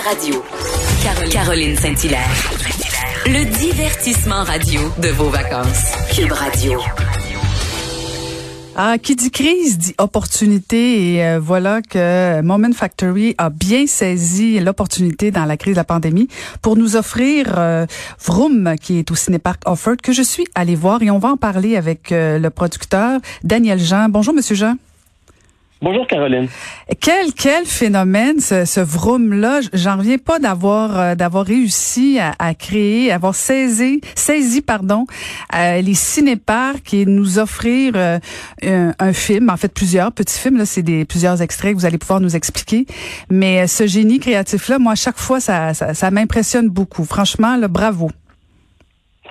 Radio. Caroline, Saint-Hilaire. Le divertissement radio de vos vacances. Cube Radio. Ah, qui dit crise dit opportunité et euh, voilà que Moment Factory a bien saisi l'opportunité dans la crise de la pandémie pour nous offrir euh, Vroom qui est au Cinépark Offord que je suis allée voir et on va en parler avec euh, le producteur Daniel Jean. Bonjour monsieur Jean. Bonjour Caroline. Quel quel phénomène ce, ce vroom là, j'en reviens pas d'avoir euh, d'avoir réussi à, à, créer, avoir saisi saisi pardon euh, les cinéparks et nous offrir euh, un, film, en fait plusieurs petits films là, c'est des plusieurs extraits que vous allez pouvoir nous expliquer. Mais ce génie créatif là, moi à chaque fois ça ça, ça m'impressionne beaucoup. Franchement, le bravo.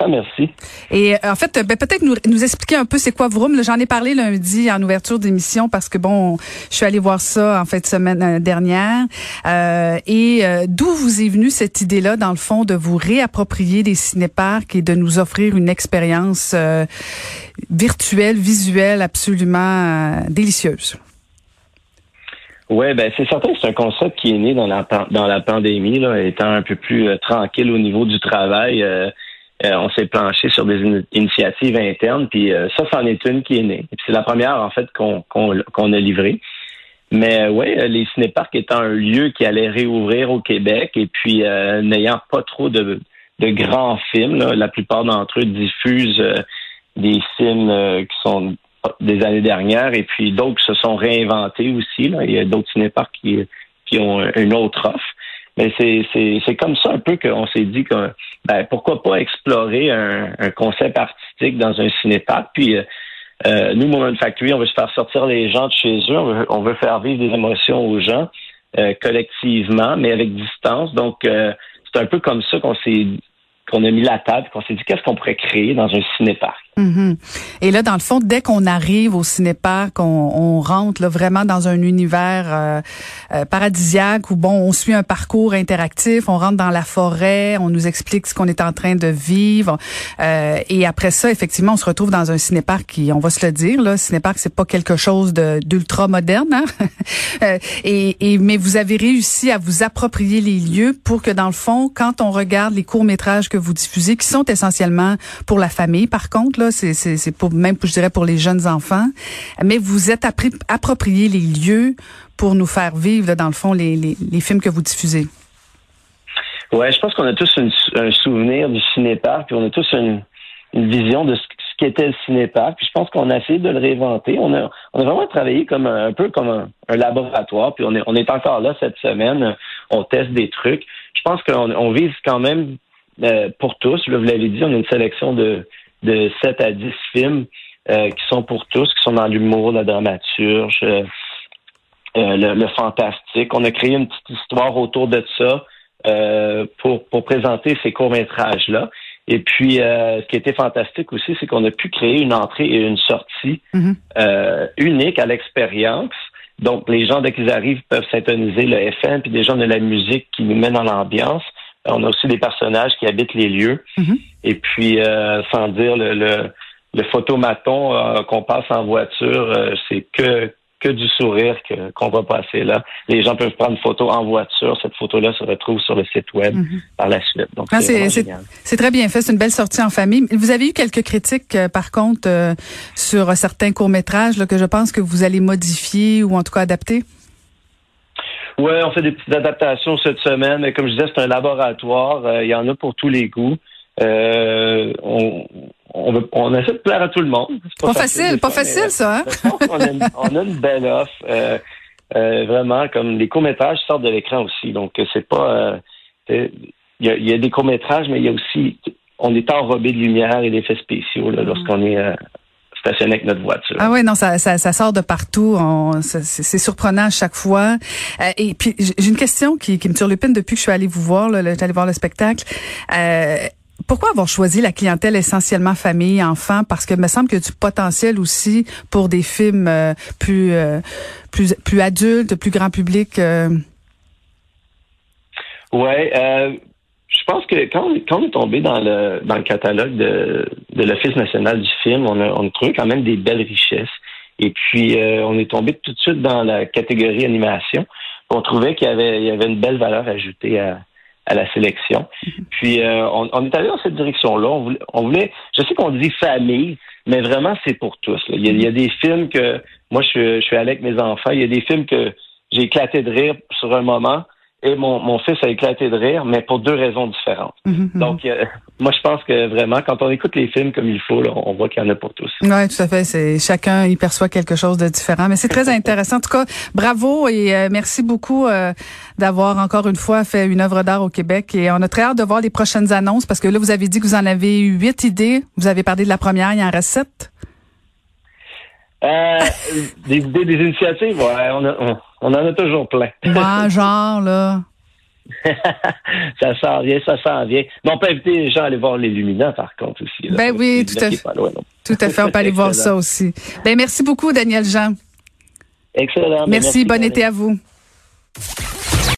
Ah, merci. Et euh, en fait, ben, peut-être nous, nous expliquer un peu c'est quoi Vroom. J'en ai parlé lundi en ouverture d'émission parce que bon, je suis allée voir ça en fait de semaine euh, dernière. Euh, et euh, d'où vous est venue cette idée-là, dans le fond, de vous réapproprier des cinéparks et de nous offrir une expérience virtuelle, visuelle absolument délicieuse? Oui, ben c'est certain que c'est un concept qui est né dans la dans la pandémie, là, étant un peu plus tranquille au niveau du travail. Euh, on s'est planché sur des initiatives internes, puis euh, ça, c'en est une qui est née. c'est la première, en fait, qu'on a livrée. Mais euh, oui, les cinéparks étant un lieu qui allait réouvrir au Québec et puis n'ayant pas trop de, grands films, la plupart d'entre eux diffusent des films qui sont des années dernières et puis d'autres se sont réinventés aussi. Il y a d'autres cinéparks qui, qui ont une autre offre. Mais c'est comme ça un peu qu'on s'est dit que ben, pourquoi pas explorer un, un concept artistique dans un cinépark. Puis euh, euh, nous, Moment Factory, on veut se faire sortir les gens de chez eux. On veut, faire vivre des émotions aux gens euh, collectivement, mais avec distance. Donc, c'est un peu comme ça qu'on s'est qu'on a mis la table, qu'on s'est dit qu'est-ce qu'on pourrait créer dans un cinépark. Mhm. Et là, dans le fond, dès qu'on arrive au cinépark, on, on rentre là, vraiment dans un univers euh, euh, paradisiaque où bon, on suit un parcours interactif, on rentre dans la forêt, on nous explique ce qu'on est en train de vivre, euh, et après ça, effectivement, on se retrouve dans un cinépark qui, on va se le dire, là, cinépark, c'est pas quelque chose d'ultra moderne, hein? Euh, et, et mais vous avez réussi à vous approprier les lieux pour que, dans le fond, quand on regarde les courts métrages que vous diffusez, qui sont essentiellement pour la famille, par contre c'est pour même, je dirais, pour les jeunes enfants. Mais vous êtes approprié les lieux pour nous faire vivre, dans le fond, les, films que vous diffusez. Ouais, je pense qu'on a tous un souvenir du cinépark, puis on a tous une, vision de ce, qu'était le cinépark. Puis je pense qu'on a essayé de le réinventer. On a, on a vraiment travaillé comme un, peu comme un, laboratoire. Puis on est, on est encore là cette semaine. On teste des trucs. Je pense qu'on on vise quand même euh, pour tous. vous l'avez dit, on a une sélection de de 7 à 10 films euh, qui sont pour tous, qui sont dans l'humour, la dramaturge, euh, euh, le, fantastique. On a créé une petite histoire autour de ça pour, pour présenter ces courts-métrages-là. Et puis, ce qui était fantastique aussi, c'est qu'on a pu créer une entrée et une sortie mm-hmm. unique à l'expérience. Donc, les gens, dès qu'ils arrivent, peuvent syntoniser le FM, puis des gens de la musique qui nous met dans l'ambiance. On a aussi des personnages qui habitent les lieux. Mm-hmm. Et puis, euh, sans dire le, le, le photomaton euh, qu'on passe en voiture, euh, c'est que que du sourire qu'on va passer là. Les gens peuvent prendre une photo en voiture. Cette photo-là se retrouve sur le site web mm-hmm. par la suite. Donc, ah, c'est très bien fait. C'est une belle sortie en famille. Vous avez eu quelques critiques, par contre, sur certains courts-métrages que je pense que vous allez modifier ou en tout cas adapter? Oui, on fait des petites adaptations cette semaine, mais comme je disais, c'est un laboratoire. Euh, il y en a pour tous les goûts. Euh, on, on, on, essaie de plaire à tout le monde. Pas, facile, pas facile ça. Hein? on, a une, on, a une, belle offre. Euh, euh, vraiment, comme les courts-métrages sortent de l'écran aussi. Donc, c'est pas... Il y, a, y, a, des courts-métrages, mais il y a aussi... On est enrobé de lumière et d'effets spéciaux là, lorsqu'on est stationner avec notre voiture. Ah oui, non, ça, ça, ça sort de partout. C'est surprenant à chaque fois. Euh, et puis, j'ai une question qui, qui me turlupine depuis que je suis allée vous voir, là, allée voir le spectacle. Euh, pourquoi avoir choisi la clientèle essentiellement famille, enfants? Parce que me semble qu'il y a du potentiel aussi pour des films euh, plus, plus, plus adultes, plus grand public. Ouais, je pense que quand, quand on est tombé dans le, dans le catalogue de, de l'Office national du film, on a, on a trouvé quand même des belles richesses. Et puis, euh, on est tombé tout de suite dans la catégorie animation. On trouvait qu'il y avait, il y avait une belle valeur ajoutée à, à la sélection. Puis euh, on, on, est allé dans cette direction-là. On voulait, on voulait, je sais qu'on dit famille, mais vraiment c'est pour tous. Il, y a, il, y a, des films que moi je, je suis allé avec mes enfants. Il y a des films que j'ai éclaté de rire sur un moment et mon, mon fils a éclaté de rire, mais pour deux raisons différentes. Mm-hmm. Donc, euh, moi, je pense que vraiment, quand on écoute les films comme il faut, là, on voit qu'il y en a pour tous. Oui, tout à fait. C'est chacun y perçoit quelque chose de différent, mais c'est très intéressant. En tout cas, bravo et euh, merci beaucoup euh, d'avoir encore une fois fait une œuvre d'art au Québec. Et on a très hâte de voir les prochaines annonces parce que là, vous avez dit que vous en avez eu huit idées. Vous avez parlé de la première, il y en reste sept. Euh, des idées, des initiatives, ouais, on, a, on, en a toujours plein. Ouais, genre, là. ça s'en vient, ça s'en vient. Mais on peut inviter les gens à aller voir les Luminants, par contre, aussi. Ben oui, tout à fait. tout à fait, on peut aller voir ça aussi. Ben merci beaucoup, Daniel Jean. Excellent. Merci, merci bon été à vous.